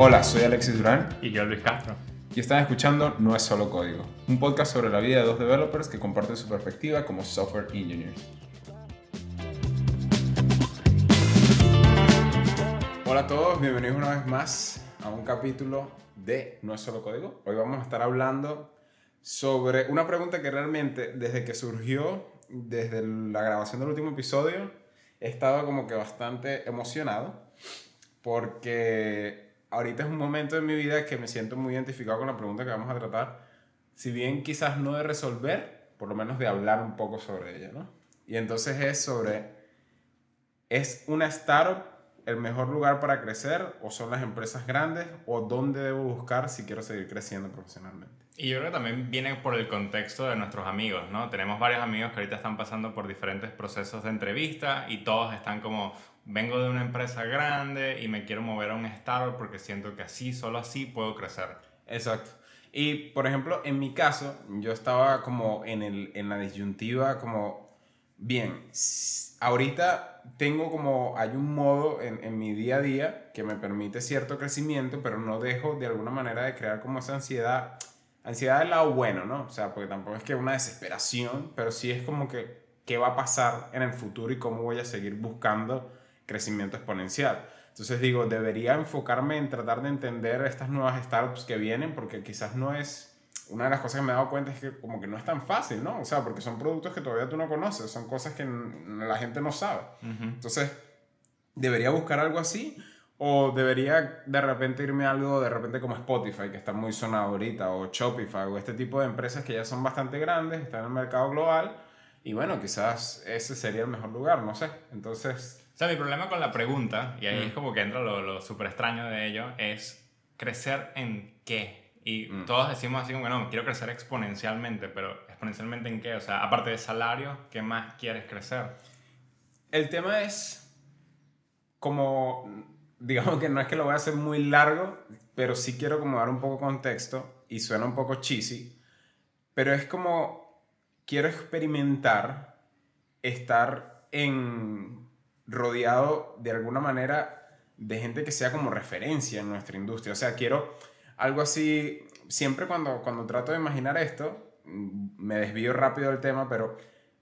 Hola, soy Alexis Durán Y yo, Luis Castro. y están escuchando No es solo código, un podcast sobre la vida de dos developers que comparten su perspectiva como software engineers. Hola a todos, bienvenidos una vez más a un capítulo de No es solo código. Hoy vamos a estar hablando sobre una pregunta que realmente desde que surgió, desde la grabación del último episodio, he estado como que bastante emocionado porque ahorita es un momento de mi vida que me siento muy identificado con la pregunta que vamos a tratar, si bien quizás no de resolver, por lo menos de hablar un poco sobre ella, ¿no? Y entonces es sobre, ¿es una startup el mejor lugar para crecer o son las empresas grandes o dónde debo buscar si quiero seguir creciendo profesionalmente? Y yo creo que también viene por el contexto de nuestros amigos, ¿no? Tenemos varios amigos que ahorita están pasando por diferentes procesos de entrevista y todos están como, vengo de una empresa grande y me quiero mover a un startup porque siento que así, solo así puedo crecer. Exacto. Y, por ejemplo, en mi caso, yo estaba como en, el, en la disyuntiva como, bien, ahorita tengo como, hay un modo en, en mi día a día que me permite cierto crecimiento, pero no dejo de alguna manera de crear como esa ansiedad, ansiedad del lado bueno, ¿no? O sea, porque tampoco es que una desesperación, pero sí es como que, ¿qué va a pasar en el futuro y cómo voy a seguir buscando crecimiento exponencial? Entonces digo, debería enfocarme en tratar de entender estas nuevas startups que vienen, porque quizás no es... Una de las cosas que me he dado cuenta es que como que no es tan fácil, ¿no? O sea, porque son productos que todavía tú no conoces, son cosas que la gente no sabe. Entonces, ¿debería buscar algo así? ¿O debería de repente irme a algo de repente como Spotify, que está muy sonado ahorita, o Shopify, o este tipo de empresas que ya son bastante grandes, están en el mercado global, y bueno, quizás ese sería el mejor lugar, no sé. Entonces, O sea, mi problema con la pregunta, y ahí Mm. es como que entra lo, lo súper extraño de ello, es crecer en qué. Y Mm. todos decimos así como, no, quiero crecer exponencialmente, pero ¿exponencialmente en qué? O sea, aparte de salario, ¿qué más quieres crecer? El tema es como, digamos que no es que lo voy a hacer muy largo, pero sí quiero como dar un poco contexto y suena un poco cheesy, pero es como quiero experimentar estar en rodeado de alguna manera de gente que sea como referencia en nuestra industria. O sea, quiero algo así, siempre cuando, cuando trato de imaginar esto, mm, me desvío rápido del tema, pero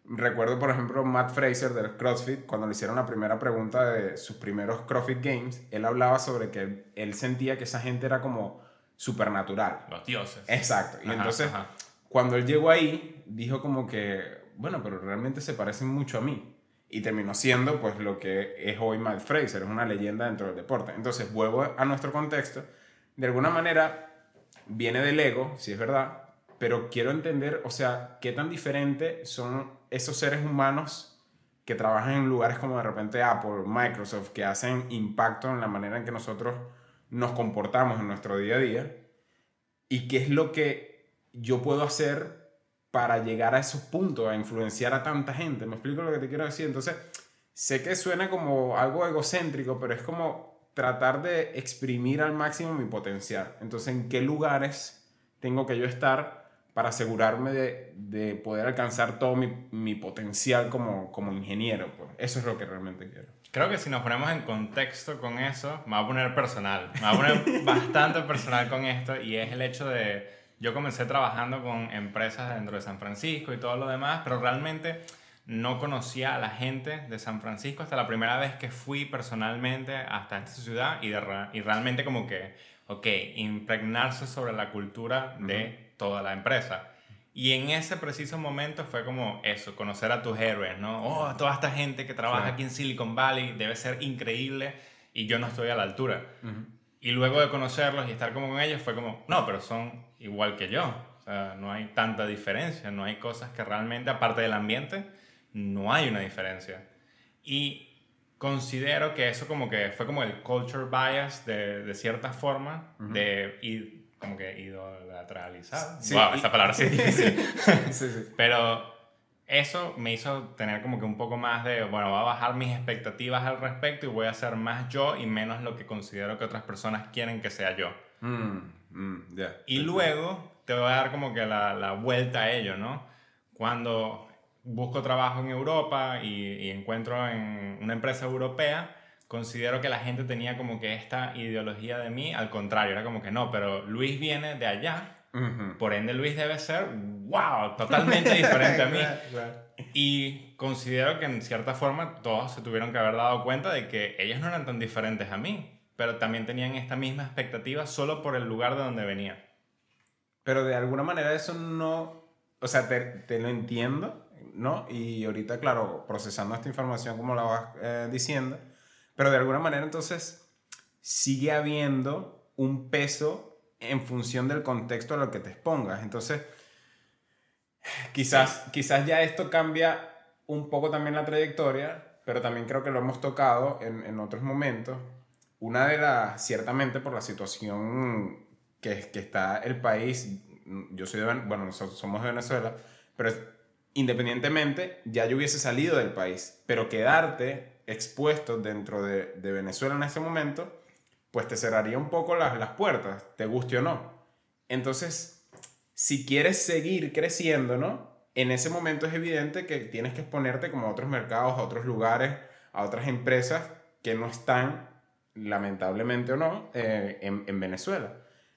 recuerdo, por ejemplo, Matt Fraser del CrossFit, cuando le hicieron la primera pregunta de sus primeros CrossFit Games, él hablaba sobre que él sentía que esa gente era como supernatural. Los dioses. Exacto. Y Ajá, entonces, ajá. cuando él llegó ahí, dijo como que, bueno, pero realmente se parecen mucho a mí. Y terminó siendo, pues, lo que es hoy Matt Fraser, es una leyenda dentro del deporte. Entonces, vuelvo a nuestro contexto. De alguna manera, viene del ego, si es verdad, pero quiero entender, o sea, qué tan diferente son esos seres humanos que trabajan en lugares como de repente Apple, Microsoft, que hacen impacto en la manera en que nosotros nos comportamos en nuestro día a día y qué es lo que yo puedo hacer para llegar a esos puntos, a influenciar a tanta gente. ¿Me explico lo que te quiero decir? Entonces, sé que suena como algo egocéntrico, pero es como tratar de exprimir al máximo mi potencial. Entonces, ¿en qué lugares tengo que yo estar para asegurarme de, de poder alcanzar todo mi, mi potencial como, como ingeniero? Pues eso es lo que realmente quiero. Creo que si nos ponemos en contexto con eso, me voy a poner personal. Me voy a poner bastante personal con esto y es el hecho de, yo comencé trabajando con empresas dentro de San Francisco y todo lo demás, pero realmente no conocía a la gente de San Francisco hasta la primera vez que fui personalmente hasta esta ciudad y, de y realmente como que, ok, impregnarse sobre la cultura de toda la empresa. Y en ese preciso momento fue como eso, conocer a tus héroes, ¿no? Oh, toda esta gente que trabaja aquí en Silicon Valley debe ser increíble y yo no estoy a la altura. Y luego de conocerlos y estar como con ellos fue como, no, pero son igual que yo. O sea, no hay tanta diferencia, no hay cosas que realmente, aparte del ambiente, no hay una diferencia. Y considero que eso como que fue como el culture bias de, de cierta forma, de ir como que idolatralizar. Sí, wow, y- esa palabra sí es difícil. sí, sí. Pero eso me hizo tener como que un poco más de, bueno, voy a bajar mis expectativas al respecto y voy a ser más yo y menos lo que considero que otras personas quieren que sea yo. Mm, mm. Y luego te voy a dar como que la, la vuelta a ello, ¿no? Cuando busco trabajo en Europa y, y encuentro en una empresa europea, considero que la gente tenía como que esta ideología de mí, al contrario, era como que no, pero Luis viene de allá, por ende Luis debe ser, wow, totalmente diferente a mí. Y considero que en cierta forma todos se tuvieron que haber dado cuenta de que ellos no eran tan diferentes a mí, pero también tenían esta misma expectativa solo por el lugar de donde venía. Pero de alguna manera eso no, o sea, te, te lo entiendo, ¿no? Y ahorita, claro, procesando esta información como la vas eh, diciendo, pero de alguna manera entonces sigue habiendo un peso en función del contexto a lo que te expongas. Entonces, quizás, quizás ya esto cambia un poco también la trayectoria, pero también creo que lo hemos tocado en, en otros momentos. Una de las, ciertamente por la situación que, que está el país, yo soy de, bueno, nosotros somos de Venezuela, pero independientemente ya yo hubiese salido del país, pero quedarte expuesto dentro de, de Venezuela en ese momento, pues te cerraría un poco las, las puertas, te guste o no. Entonces, si quieres seguir creciendo, ¿no? En ese momento es evidente que tienes que exponerte como a otros mercados, a otros lugares, a otras empresas que no están, lamentablemente o no, eh, en, en Venezuela.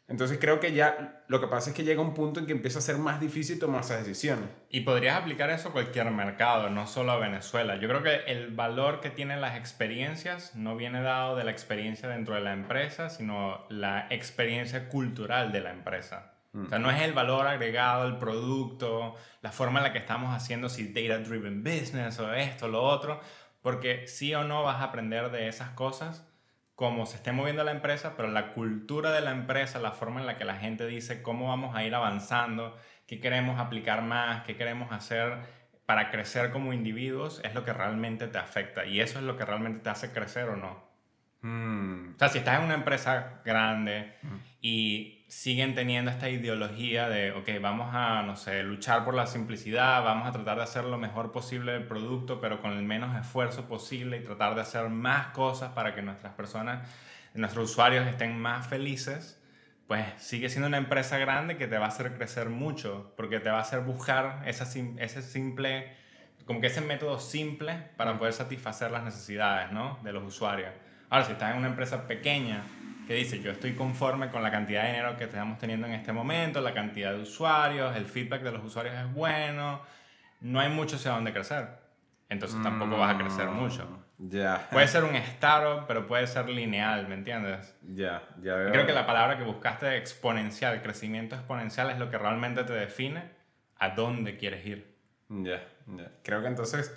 Entonces creo que ya lo que pasa es que llega un punto en que empieza a ser más difícil tomar esas decisiones. Y podrías aplicar eso a cualquier mercado, no solo a Venezuela. Yo creo que el valor que tienen las experiencias no viene dado de la experiencia dentro de la empresa, sino la experiencia cultural de la empresa. O sea, no es el valor agregado, el producto, la forma en la que estamos haciendo, si data driven business o esto, lo otro, porque sí o no vas a aprender de esas cosas cómo se esté moviendo la empresa, pero la cultura de la empresa, la forma en la que la gente dice cómo vamos a ir avanzando, qué queremos aplicar más, qué queremos hacer para crecer como individuos, es lo que realmente te afecta. Y eso es lo que realmente te hace crecer o no. Mm. O sea, si estás en una empresa grande y siguen teniendo esta ideología de, ok, vamos a, no sé, luchar por la simplicidad, vamos a tratar de hacer lo mejor posible el producto, pero con el menos esfuerzo posible y tratar de hacer más cosas para que nuestras personas, nuestros usuarios estén más felices, pues sigue siendo una empresa grande que te va a hacer crecer mucho, porque te va a hacer buscar esa, ese simple, como que ese método simple para poder satisfacer las necesidades, ¿no? De los usuarios. Ahora, si estás en una empresa pequeña que dice, yo estoy conforme con la cantidad de dinero que estamos teniendo en este momento, la cantidad de usuarios, el feedback de los usuarios es bueno, no hay mucho hacia dónde crecer. Entonces tampoco vas a crecer mucho. Ya. Puede ser un startup, pero puede ser lineal, ¿me entiendes? Ya, ya veo. Y creo que la palabra que buscaste, exponencial, crecimiento exponencial, es lo que realmente te define a dónde quieres ir. Ya, ya. Creo que entonces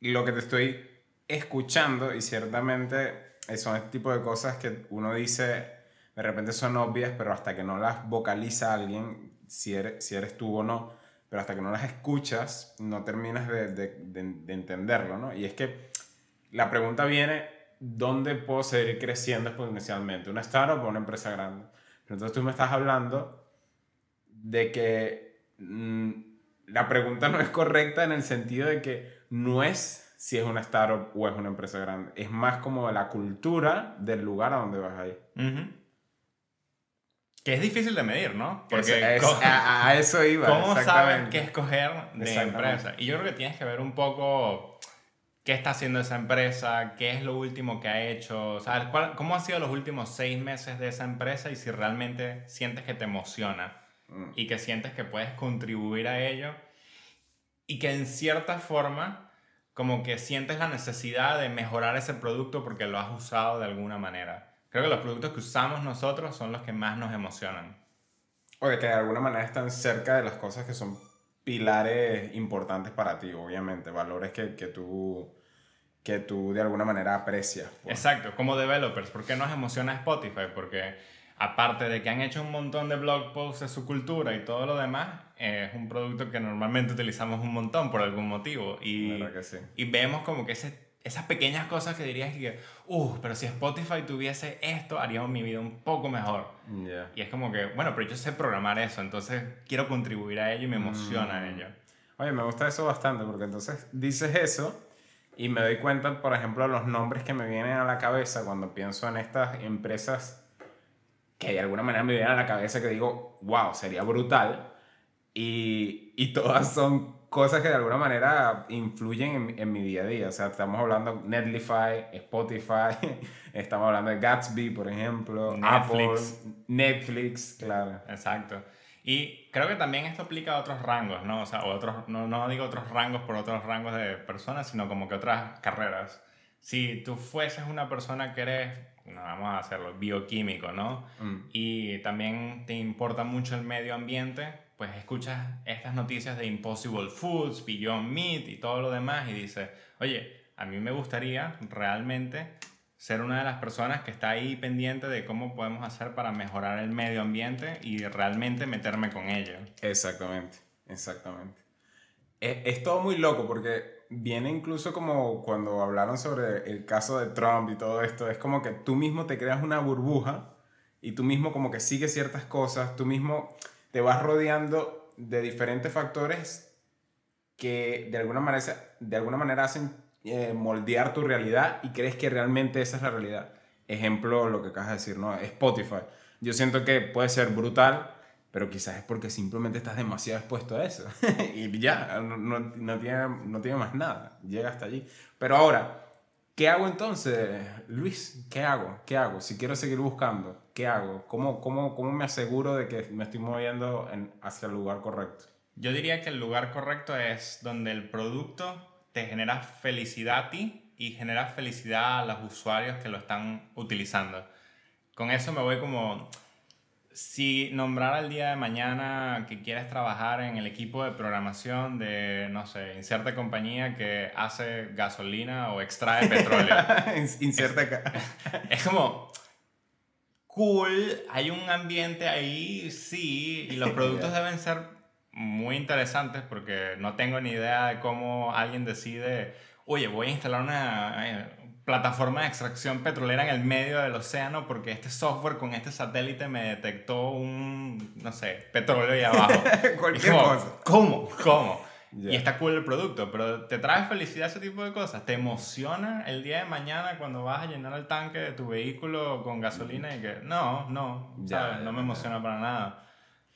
lo que te estoy escuchando, y ciertamente son este tipo de cosas que uno dice, de repente son obvias, pero hasta que no las vocaliza alguien, si eres, si eres tú o no, pero hasta que no las escuchas, no terminas de, de entenderlo, ¿no? Y es que la pregunta viene, ¿dónde puedo seguir creciendo exponencialmente? ¿Una startup o una empresa grande? Pero entonces tú me estás hablando de que mm, la pregunta no es correcta en el sentido de que no es si es una startup o es una empresa grande. Es más como la cultura del lugar a donde vas a ir. Ujú. Que es difícil de medir, ¿no? Porque Es- a, a eso iba. ¿cómo sabes qué escoger de empresa? Y yo creo que tienes que ver un poco qué está haciendo esa empresa, qué es lo último que ha hecho, ¿sabes? ¿Cuál- ¿Cómo han sido los últimos seis meses de esa empresa y si realmente sientes que te emociona Mm. y que sientes que puedes contribuir a ello y que en cierta forma como que sientes la necesidad de mejorar ese producto porque lo has usado de alguna manera. Creo que los productos que usamos nosotros son los que más nos emocionan. O que de alguna manera están cerca de las cosas que son pilares importantes para ti, obviamente. Valores que, que, tú, que tú de alguna manera aprecias. pues. Exacto, como developers, ¿por qué nos emociona Spotify? Porque aparte de que han hecho un montón de blog posts de su cultura y todo lo demás, eh, es un producto que normalmente utilizamos un montón por algún motivo. Y, ¿Verdad que sí? y vemos como que ese- esas pequeñas cosas que dirías que, uh, pero si Spotify tuviese esto, haríamos mi vida un poco mejor. Y es como que, bueno, pero yo sé programar eso, entonces quiero contribuir a ello y me emociona Mm. ello. Oye, me gusta eso bastante porque entonces dices eso y me doy cuenta, por ejemplo, los nombres que me vienen a la cabeza cuando pienso en estas empresas que de alguna manera me vienen a la cabeza que digo, wow, sería brutal. Y, y todas son cosas que de alguna manera influyen en, en, mi día a día. O sea, estamos hablando de Netlify, Spotify, estamos hablando de Gatsby, por ejemplo, Netflix. Apple, Netflix, claro. Exacto. Y creo que también esto aplica a otros rangos, ¿no? O sea, otros, no, no digo otros rangos por otros rangos de personas, sino como que otras carreras. Si tú fueses una persona que eres, no, vamos a hacerlo, bioquímico, ¿no? Mm. Y también te importa mucho el medio ambiente, pues escuchas estas noticias de Impossible Foods, Beyond Meat y todo lo demás y dices, oye, a mí me gustaría realmente ser una de las personas que está ahí pendiente de cómo podemos hacer para mejorar el medio ambiente y realmente meterme con ello. Exactamente, exactamente. Es, es, todo muy loco porque viene incluso como cuando hablaron sobre el caso de Trump y todo esto, es como que tú mismo te creas una burbuja y tú mismo como que sigues ciertas cosas, tú mismo te vas rodeando de diferentes factores que de alguna manera, de alguna manera hacen eh, moldear tu realidad y crees que realmente esa es la realidad. Ejemplo, lo que acabas de decir, ¿no? Spotify. Yo siento que puede ser brutal, pero quizás es porque simplemente estás demasiado expuesto a eso. y ya, no, no, tiene, no tiene más nada. Llega hasta allí. Pero ahora, ¿qué hago entonces, Luis? ¿Qué hago? ¿Qué hago? Si quiero seguir buscando, ¿qué hago? ¿Cómo, cómo, cómo me aseguro de que me estoy moviendo en, hacia el lugar correcto? Yo diría que el lugar correcto es donde el producto te genera felicidad a ti y genera felicidad a los usuarios que lo están utilizando. Con eso me voy como, si nombrara el día de mañana que quieres trabajar en el equipo de programación de, no sé, inserta compañía que hace gasolina o extrae petróleo. inserta acá. Es como, cool, hay un ambiente ahí, sí, y los productos deben ser muy interesantes porque no tengo ni idea de cómo alguien decide, oye, voy a instalar una eh, plataforma de extracción petrolera en el medio del océano porque este software con este satélite me detectó un, no sé, petróleo ahí abajo. Cualquier cosa. ¿Cómo? ¿Cómo? Y está cool el producto, pero ¿te trae felicidad ese tipo de cosas? ¿Te emociona el día de mañana cuando vas a llenar el tanque de tu vehículo con gasolina y que no, no, no me emociona para nada?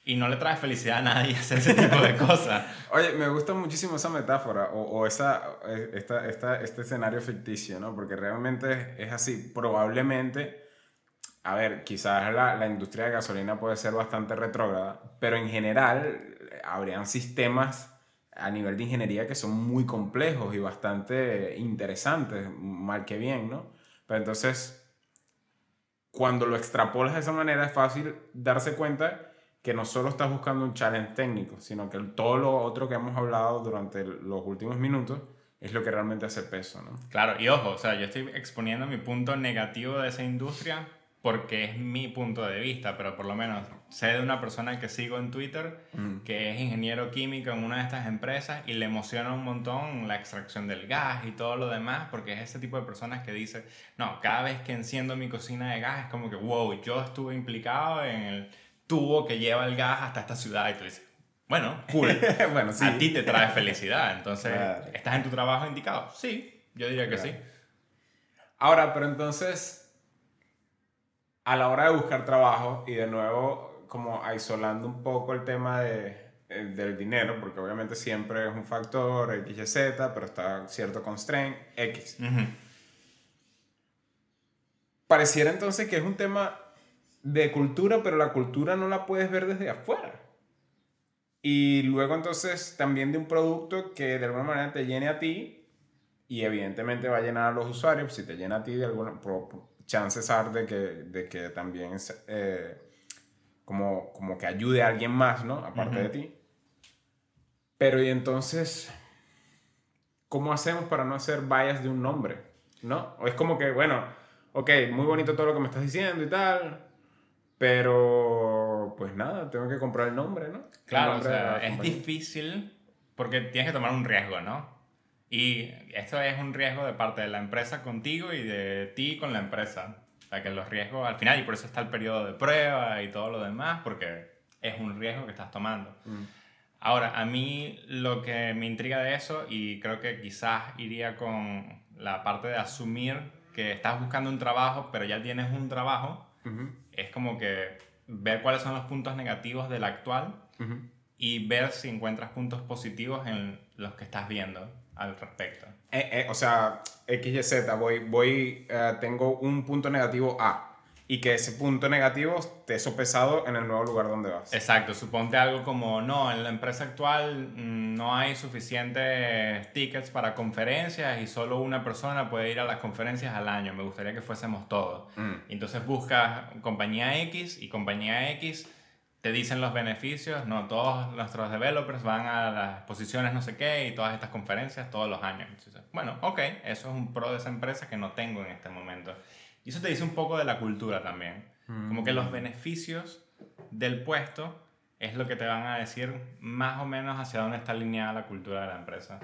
Y no le trae felicidad a nadie hacer ese tipo de cosas. Oye, me gusta muchísimo esa metáfora o, o esa, esta, esta, este escenario ficticio, ¿no? Porque realmente es así. Probablemente, a ver, quizás la, la industria de gasolina puede ser bastante retrógrada, pero en general habrían sistemas a nivel de ingeniería que son muy complejos y bastante interesantes, mal que bien, ¿no? Pero entonces, cuando lo extrapolas de esa manera es fácil darse cuenta que no solo estás buscando un challenge técnico, sino que todo lo otro que hemos hablado durante los últimos minutos es lo que realmente hace peso, ¿no? Claro, y ojo, o sea, yo estoy exponiendo mi punto negativo de esa industria porque es mi punto de vista, pero por lo menos sé de una persona que sigo en Twitter mm. que es ingeniero químico en una de estas empresas y le emociona un montón la extracción del gas y todo lo demás porque es ese tipo de personas que dice, no, cada vez que enciendo mi cocina de gas es como que, wow, yo estuve implicado en el tubo que lleva el gas hasta esta ciudad y tú dices, bueno, cool. bueno, sí. A ti te trae felicidad. Entonces, ¿estás en tu trabajo indicado? Sí, yo diría que sí. Ahora, pero entonces, a la hora de buscar trabajo y de nuevo, como aislando un poco el tema de, eh, del dinero, porque obviamente siempre es un factor X, Y, Z, pero está cierto constraint X. Pareciera entonces que es un tema de cultura, pero la cultura no la puedes ver desde afuera. Y luego entonces también de un producto que de alguna manera te llene a ti y evidentemente va a llenar a los usuarios. Si te llena a ti, de alguna chances hay de que, de que también eh, como, como que ayude a alguien más, ¿no? Aparte de ti. Pero y entonces, ¿cómo hacemos para no hacer bias de un nombre? ¿No? O es como que, bueno, ok, muy bonito todo lo que me estás diciendo y tal, pero, pues nada, tengo que comprar el nombre, ¿no? Claro, o sea, es difícil porque tienes que tomar un riesgo, ¿no? Y esto es un riesgo de parte de la empresa contigo y de ti con la empresa. O sea, que los riesgos al final, y por eso está el periodo de prueba y todo lo demás, porque es un riesgo que estás tomando. Mm. Ahora, a mí lo que me intriga de eso, y creo que quizás iría con la parte de asumir que estás buscando un trabajo, pero ya tienes un trabajo, es como que ver cuáles son los puntos negativos del actual y ver si encuentras puntos positivos en los que estás viendo al respecto. Eh, eh, o sea, X, Y, Z, voy, voy, eh, tengo un punto negativo A y que ese punto negativo esté sopesado en el nuevo lugar donde vas. Exacto, suponte algo como, no, en la empresa actual mm, no hay suficientes tickets para conferencias y solo una persona puede ir a las conferencias al año, me gustaría que fuésemos todos. Mm. Entonces buscas compañía X y compañía X te dicen los beneficios, no, todos nuestros developers van a las posiciones no sé qué y todas estas conferencias todos los años. Entonces, bueno, ok, eso es un pro de esa empresa que no tengo en este momento. Y eso te dice un poco de la cultura también. Como que los beneficios del puesto es lo que te van a decir más o menos hacia dónde está alineada la cultura de la empresa.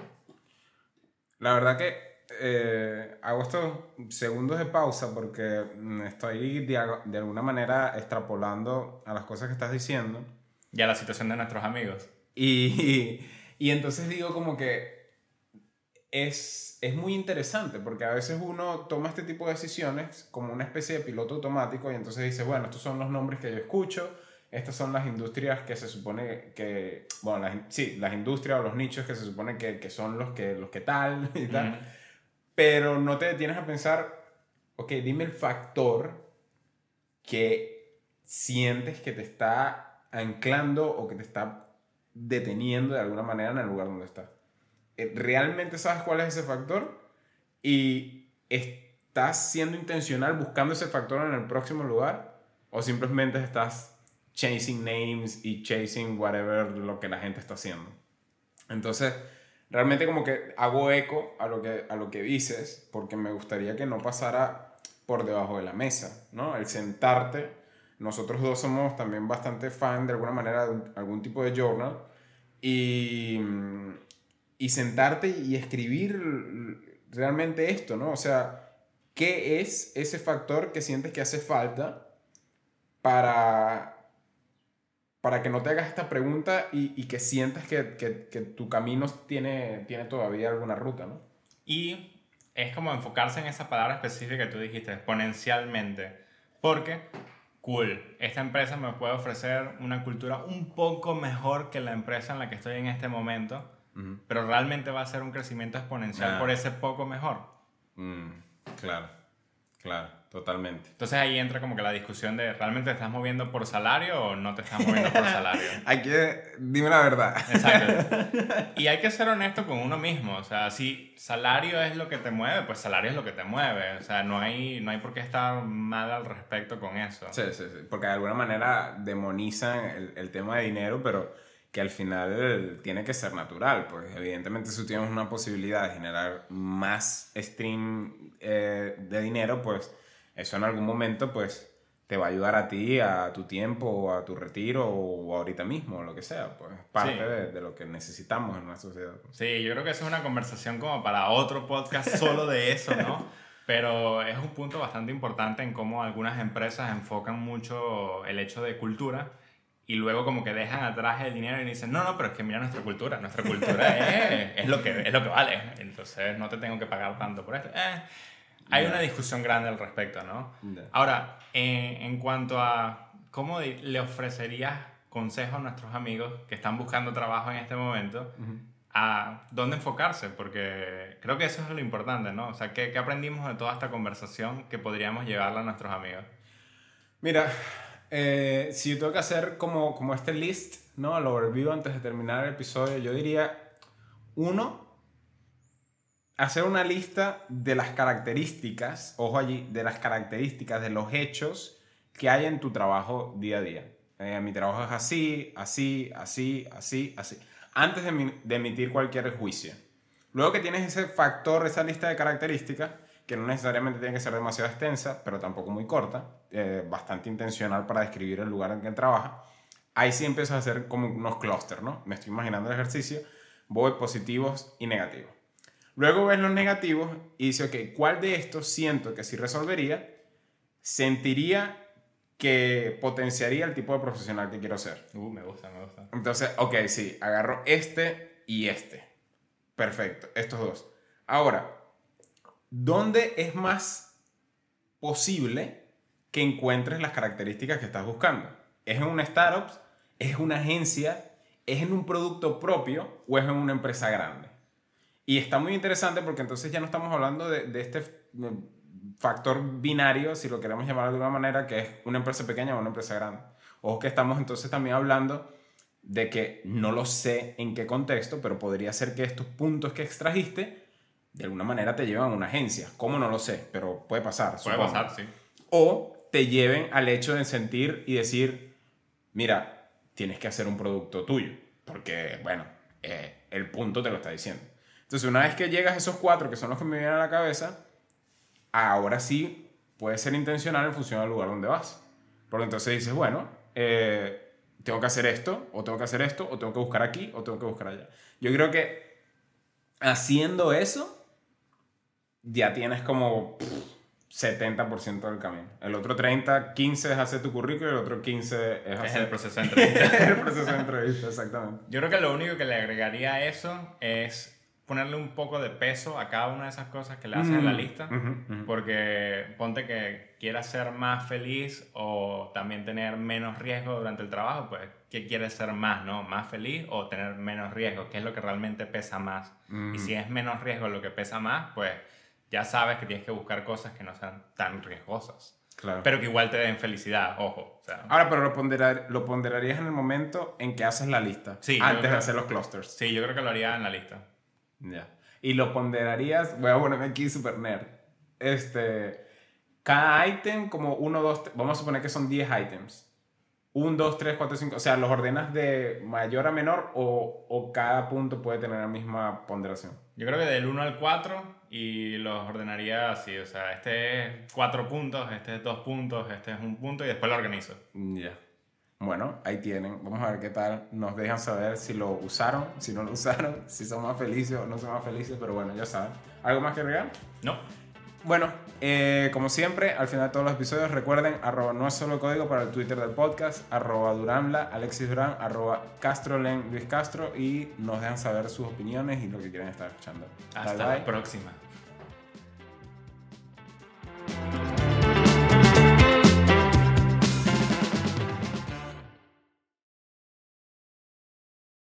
La verdad que eh, hago estos segundos de pausa porque mm, estoy de, de alguna manera extrapolando a las cosas que estás diciendo. Y a la situación de nuestros amigos. Y, y, entonces digo como que es, es muy interesante porque a veces uno toma este tipo de decisiones como una especie de piloto automático y entonces dice, bueno, estos son los nombres que yo escucho, estas son las industrias que se supone que, bueno, las, sí, las industrias o los nichos que se supone que, que son los que, los que tal y tal, pero no te detienes a pensar, ok, dime el factor que sientes que te está anclando o que te está deteniendo de alguna manera en el lugar donde estás. Eh, ¿Realmente sabes cuál es ese factor? Y estás siendo intencional buscando ese factor en el próximo lugar? ¿O simplemente estás chasing names y chasing whatever lo que la gente está haciendo? Entonces, realmente como que hago eco a lo que, a lo que dices, porque me gustaría que no pasara por debajo de la mesa, ¿no? El sentarte, nosotros dos somos también bastante fan de alguna manera de algún tipo de journal, y, y sentarte y escribir realmente esto, ¿no? O sea, ¿qué es ese factor que sientes que hace falta para, para que no te hagas esta pregunta y, y que sientas que, que, que tu camino tiene, tiene todavía alguna ruta, ¿no? Y es como enfocarse en esa palabra específica que tú dijiste, exponencialmente. Porque, cool, esta empresa me puede ofrecer una cultura un poco mejor que la empresa en la que estoy en este momento, pero realmente va a ser un crecimiento exponencial Ah. por ese poco mejor. Mm, claro, claro, totalmente. Entonces ahí entra como que la discusión de, ¿realmente te estás moviendo por salario o no te estás moviendo por salario? Hay que, dime la verdad. Exacto. Y hay que ser honesto con uno mismo. O sea, si salario es lo que te mueve, pues salario es lo que te mueve. O sea, no hay, no hay por qué estar mal al respecto con eso. Sí, sí, sí, porque de alguna manera demonizan el, el tema de dinero, pero que al final tiene que ser natural, pues evidentemente si tú tienes una posibilidad de generar más stream eh, de dinero, pues eso en algún momento pues te va a ayudar a ti, a tu tiempo, a tu retiro, o ahorita mismo, lo que sea, pues parte Sí. de, de lo que necesitamos en una sociedad. Sí, yo creo que eso es una conversación como para otro podcast solo de eso, ¿no? Pero es un punto bastante importante en cómo algunas empresas enfocan mucho el hecho de cultura y luego como que dejan atrás el dinero y dicen, no, no, pero es que mira nuestra cultura, nuestra cultura es, es, lo, que, es lo que vale, entonces no te tengo que pagar tanto por esto. Eh, hay Ya. una discusión grande al respecto, ¿no? Ya. Ahora, en, en cuanto a cómo le ofrecerías consejos a nuestros amigos que están buscando trabajo en este momento, a dónde enfocarse, porque creo que eso es lo importante, ¿no? O sea, ¿qué, qué aprendimos de toda esta conversación que podríamos llevarla a nuestros amigos? Mira, eh, si yo tengo que hacer como, como este list, ¿no? El overview antes de terminar el episodio, yo diría, uno, hacer una lista de las características, ojo allí, de las características de los hechos que hay en tu trabajo día a día. Eh, mi trabajo es así, así, así, así, así. Antes de emitir cualquier juicio. Luego que tienes ese factor, esa lista de características, que no necesariamente tiene que ser demasiado extensa, pero tampoco muy corta, eh, bastante intencional para describir el lugar en que trabaja, ahí sí empiezas a hacer como unos clústeres, ¿no? Me estoy imaginando el ejercicio, voy positivos y negativos. Luego ves los negativos y dices, ok, ¿cuál de estos siento que si resolvería, sentiría que potenciaría el tipo de profesional que quiero ser? Uh, me gusta, me gusta. Entonces, ok, sí, agarro este y este. Perfecto, estos dos. Ahora, ¿dónde es más posible que encuentres las características que estás buscando? ¿Es en una startup? ¿Es una agencia? ¿es en un producto propio o es en una empresa grande? Y está muy interesante porque entonces ya no estamos hablando de, de este factor binario, si lo queremos llamar de alguna manera, que es una empresa pequeña o una empresa grande. Ojo que estamos entonces también hablando de que no lo sé en qué contexto, pero podría ser que estos puntos que extrajiste de alguna manera te llevan a una agencia. ¿Cómo no lo sé? Pero puede pasar. Puede pasar, sí. O te lleven al hecho de sentir y decir, mira, tienes que hacer un producto tuyo, porque, bueno, eh, el punto te lo está diciendo. Entonces, una vez que llegas a esos cuatro, que son los que me vienen a la cabeza, ahora sí puede ser intencional en función del lugar donde vas. Porque entonces dices, bueno, eh, tengo que hacer esto, o tengo que hacer esto, o tengo que buscar aquí, o tengo que buscar allá. Yo creo que haciendo eso, ya tienes como 70% del camino. El otro 30, 15 es hacer tu currículum y el otro 15 es hacer... Es el proceso de entrevista. el proceso de entrevista, exactamente. Yo creo que lo único que le agregaría a eso es ponerle un poco de peso a cada una de esas cosas que le haces en la lista, porque ponte que quieras ser más feliz o también tener menos riesgo durante el trabajo, pues ¿qué quieres ser más, no? ¿Más feliz o tener menos riesgo? ¿Qué es lo que realmente pesa más? Y si es menos riesgo lo que pesa más, pues ya sabes que tienes que buscar cosas que no sean tan riesgosas. Claro. Pero que igual te den felicidad, ojo. Ahora, pero lo, ponderar, lo ponderarías en el momento en que haces la lista. Sí, antes de hacer los clusters. Sí, yo creo que lo haría en la lista. Ya. Y lo ponderarías, voy a ponerme aquí super nerd. Este, cada item como 1, 2, vamos a suponer que son 10 items. 1, 2, 3, 4, 5, o sea, ¿los ordenas de mayor a menor o, o, cada punto puede tener la misma ponderación? Yo creo que del 1 al 4 y los ordenaría así, o sea, este es 4 puntos, este es 2 puntos, este es un punto y después lo organizo. Ya. Bueno, ahí tienen. Vamos a ver qué tal. Nos dejan saber si lo usaron, si no lo usaron, si son más felices o no son más felices, pero bueno, ya saben. ¿Algo más que agregar? No. Bueno, eh, como siempre, al final de todos los episodios, recuerden, arroba no es solo código para el Twitter del podcast, arroba Duranla, Alexis Durán, arroba Castrolen, Luis Castro, y nos dejan saber sus opiniones y lo que quieren estar escuchando. Hasta la próxima.